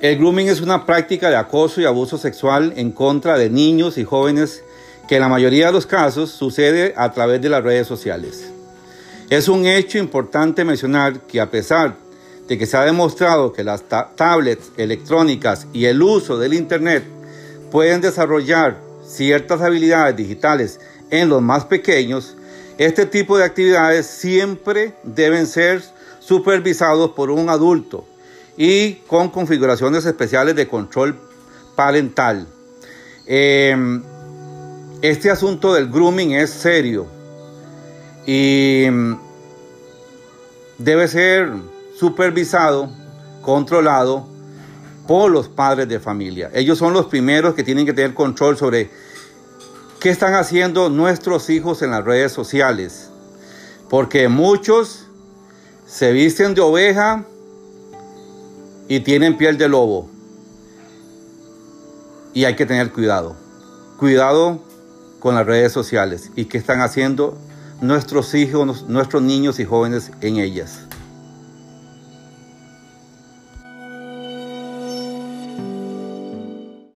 El grooming es una práctica de acoso y abuso sexual en contra de niños y jóvenes que en la mayoría de los casos sucede a través de las redes sociales. Es un hecho importante mencionar que a pesar de que se ha demostrado que las tablets electrónicas y el uso del Internet pueden desarrollar ciertas habilidades digitales en los más pequeños, este tipo de actividades siempre deben ser supervisados por un adulto y con configuraciones especiales de control parental. Em, este asunto del grooming es serio y em, debe ser supervisado, controlado por los padres de familia. Ellos son los primeros que tienen que tener control sobre qué están haciendo nuestros hijos en las redes sociales. Porque muchos se visten de oveja y tienen piel de lobo. Y hay que tener cuidado. Cuidado con las redes sociales y qué están haciendo nuestros hijos, nuestros niños y jóvenes en ellas.